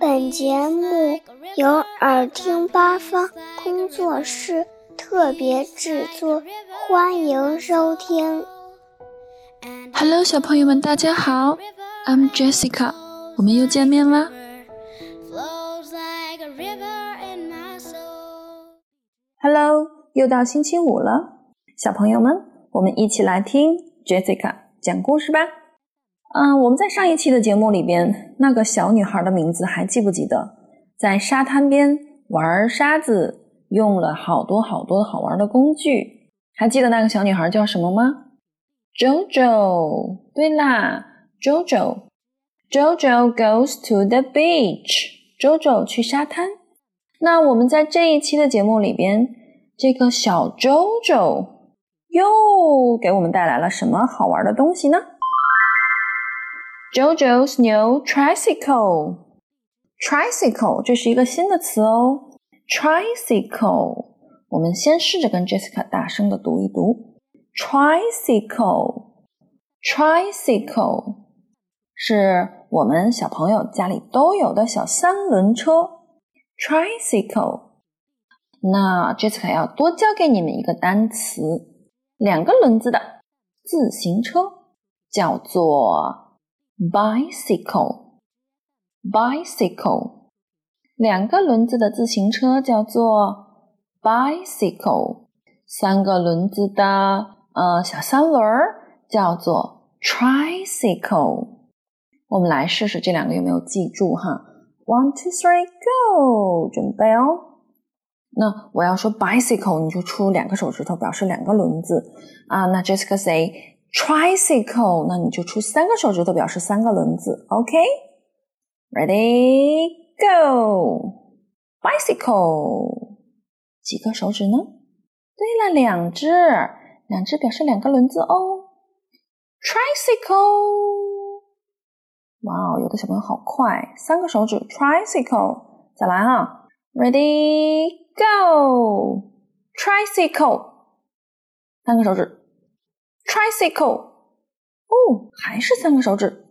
本节目由耳听八方工作室特别制作，欢迎收听。Hello，小朋友们，大家好，I'm Jessica，我们又见面啦。Hello，又到星期五了，小朋友们，我们一起来听 Jessica 讲故事吧。嗯，我们在上一期的节目里边，那个小女孩的名字还记不记得？在沙滩边玩沙子，用了好多好多好玩的工具，还记得那个小女孩叫什么吗？JoJo。对啦，JoJo。JoJo goes to the beach。JoJo 去沙滩。那我们在这一期的节目里边，这个小 JoJo 又给我们带来了什么好玩的东西呢？JoJo's new tricycle. Tricycle，这是一个新的词哦。Tricycle，我们先试着跟 Jessica 大声的读一读。Tricycle，Tricycle，是我们小朋友家里都有的小三轮车。Tricycle，那 Jessica 要多教给你们一个单词，两个轮子的自行车，叫做。Bicycle bicycle 两个轮子的自行车叫做 bicycle，三个轮子的呃小三轮儿叫做 tricycle。我们来试试这两个有没有记住哈？One two three go，准备哦。那我要说 bicycle，你就出两个手指头表示两个轮子啊。那 Jessica say。tricycle，那你就出三个手指头表示三个轮子。OK，ready go，bicycle，几个手指呢？对了，两只，两只表示两个轮子哦。tricycle，哇哦，有的小朋友好快，三个手指 tricycle，再来啊，ready go，tricycle，三个手指。tricycle，哦，还是三个手指。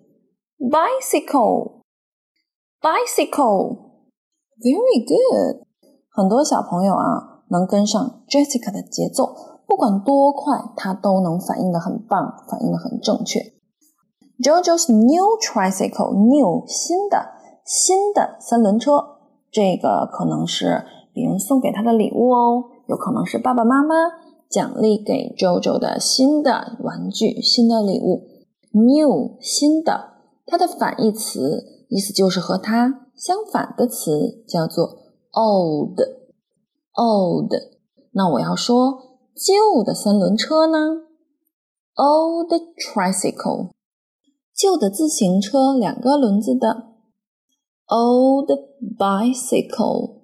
bicycle，bicycle，very good。很多小朋友啊，能跟上 Jessica 的节奏，不管多快，他都能反应的很棒，反应的很正确。JoJo's new tricycle，new 新的新的三轮车，这个可能是别人送给他的礼物哦，有可能是爸爸妈妈。奖励给 JoJo 的新的玩具、新的礼物，new 新的，它的反义词意思就是和它相反的词，叫做 old old。那我要说旧的三轮车呢？old tricycle，旧的自行车，两个轮子的；old bicycle，old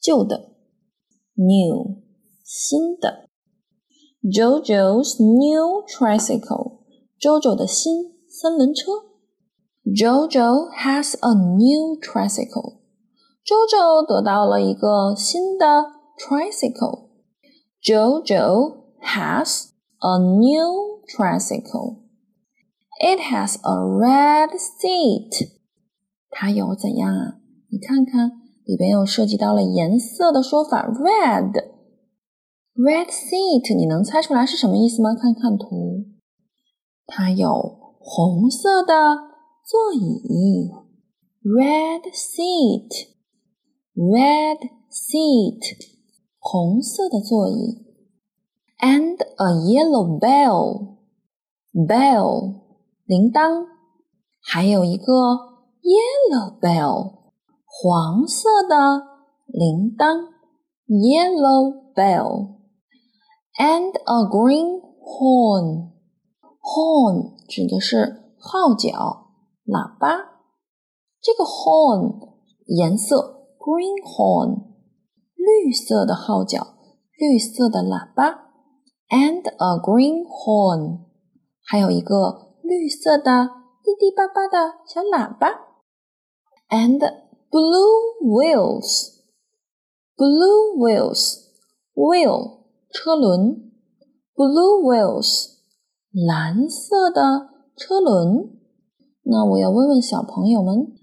旧的。new 新的，JoJo's new tricycle，JoJo 的新三轮车。JoJo has a new tricycle，JoJo 得到了一个新的 tricycle。JoJo has a new tricycle。It has a red seat。它有怎样啊？你看看。 里边又涉及到了颜色的说法，red，red seat，你能猜出来是什么意思吗？看看图，它有红色的座椅，red seat，red seat，红色的座椅，and a yellow bell，bell，铃铛，还有一个 yellow bell。黄色的铃铛，yellow bell，and a green horn。horn 指的是号角、喇叭。这个 horn 颜色 green horn，绿色的号角，绿色的喇叭，and a green horn，还有一个绿色的滴滴叭叭的小喇叭，and。Blue wheels, blue wheels, wheel 车轮，blue wheels 蓝色的车轮 那我要问问小朋友们，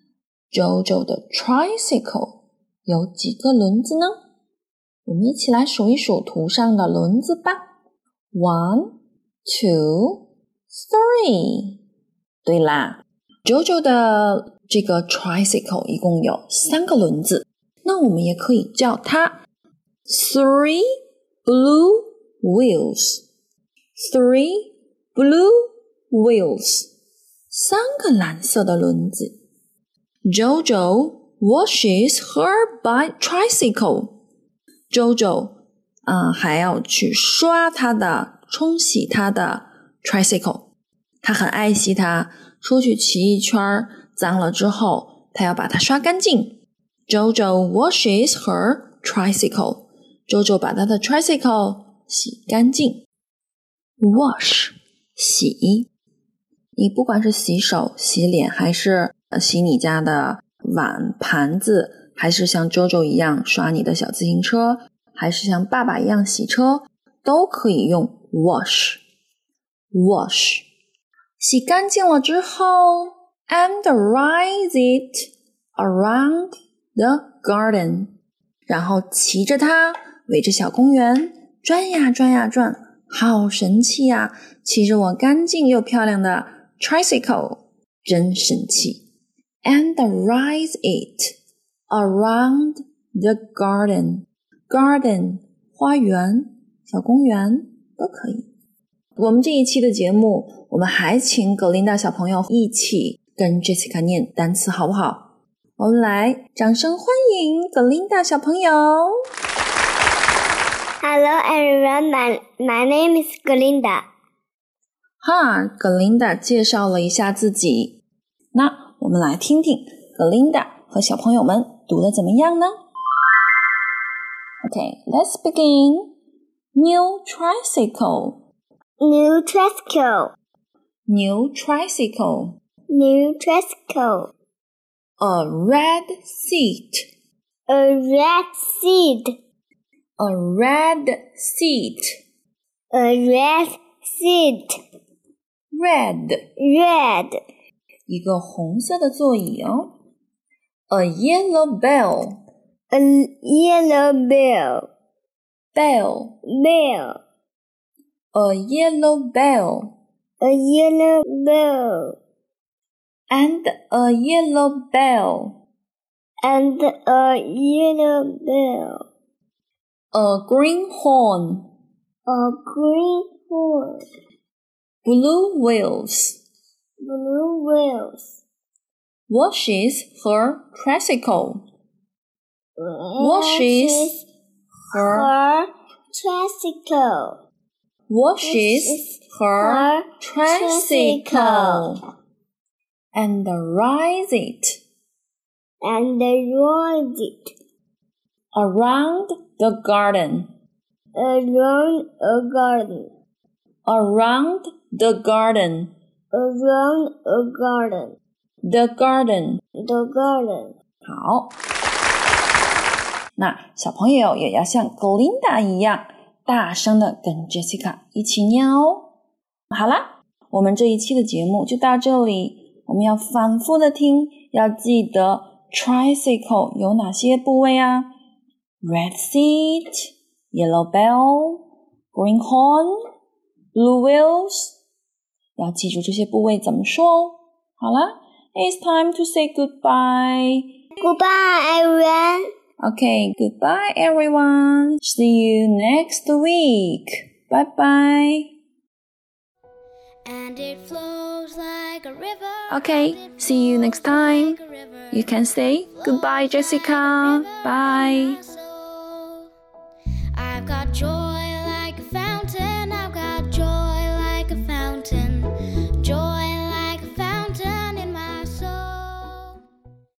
JoJo 的 tricycle 有几个轮子呢？我们一起来数一数图上的轮子吧。One, two, three。对啦，JoJo 的 这个 tricycle 一共有三个轮子，那我们也可以叫它 three blue wheels。Three blue wheels。三个蓝色的轮子。Jojo washes her by tricycle. Jojo 啊，还要去刷他的、冲洗他的 tricycle。他很爱惜它，出去骑一圈 脏了之后，他要把它刷干净。Jojo washes her tricycle. Jojo 把他的 tricycle 洗干净。Wash 洗。你不管是洗手、洗脸，还是洗你家的碗盘子，还是像 JoJo 一样刷你的小自行车，还是像爸爸一样洗车，都可以用 wash。wash 洗干净了之后，and ride it around the garden，然后骑着它围着小公园转呀转呀转，好神气呀！骑着我干净又漂亮的。tricycle 真神气，and ride it around the garden. Garden 花园、小公园都可以。我们这一期的节目，我们还请格琳达小朋友一起跟 Jessica 念单词，好不好？我们来掌声欢迎格琳达小朋友。Hello everyone, my my name is Glinda. 哈，格琳达介绍了一下自己。那我们来听听格琳达和小朋友们读的怎么样呢？Okay, let's begin. New tricycle. New tricycle. New tricycle. New tricycle. A red seat. A red seat. A red seat. A red seat. red red 一个红色的座椅哦。A yellow bell a yellow bell bell bell a yellow bell a yellow bell and a yellow bell and a yellow bell a green horn a green horn Blue wheels. Blue wheels. Washes her tricycle. Washes her tricycle. Washes her tricycle And rides it. And rides it. Around the garden. Around a garden. Around the garden. Around a garden. The garden. The garden. 好，那小朋友也要像 Glinda 一样，大声的跟 Jessica 一起念哦。好啦，我们这一期的节目就到这里。 我们要反复的听，要记得 tricycle 有哪些部位啊？Red seat, yellow bell, green horn, blue wheels。要记住这些部位怎么说哦。好了，It's time to say goodbye. Goodbye, everyone. Okay, goodbye, everyone. See you next week. Bye bye. And it flows like a river. Okay, see you next time. You can say goodbye, Jessica. Bye.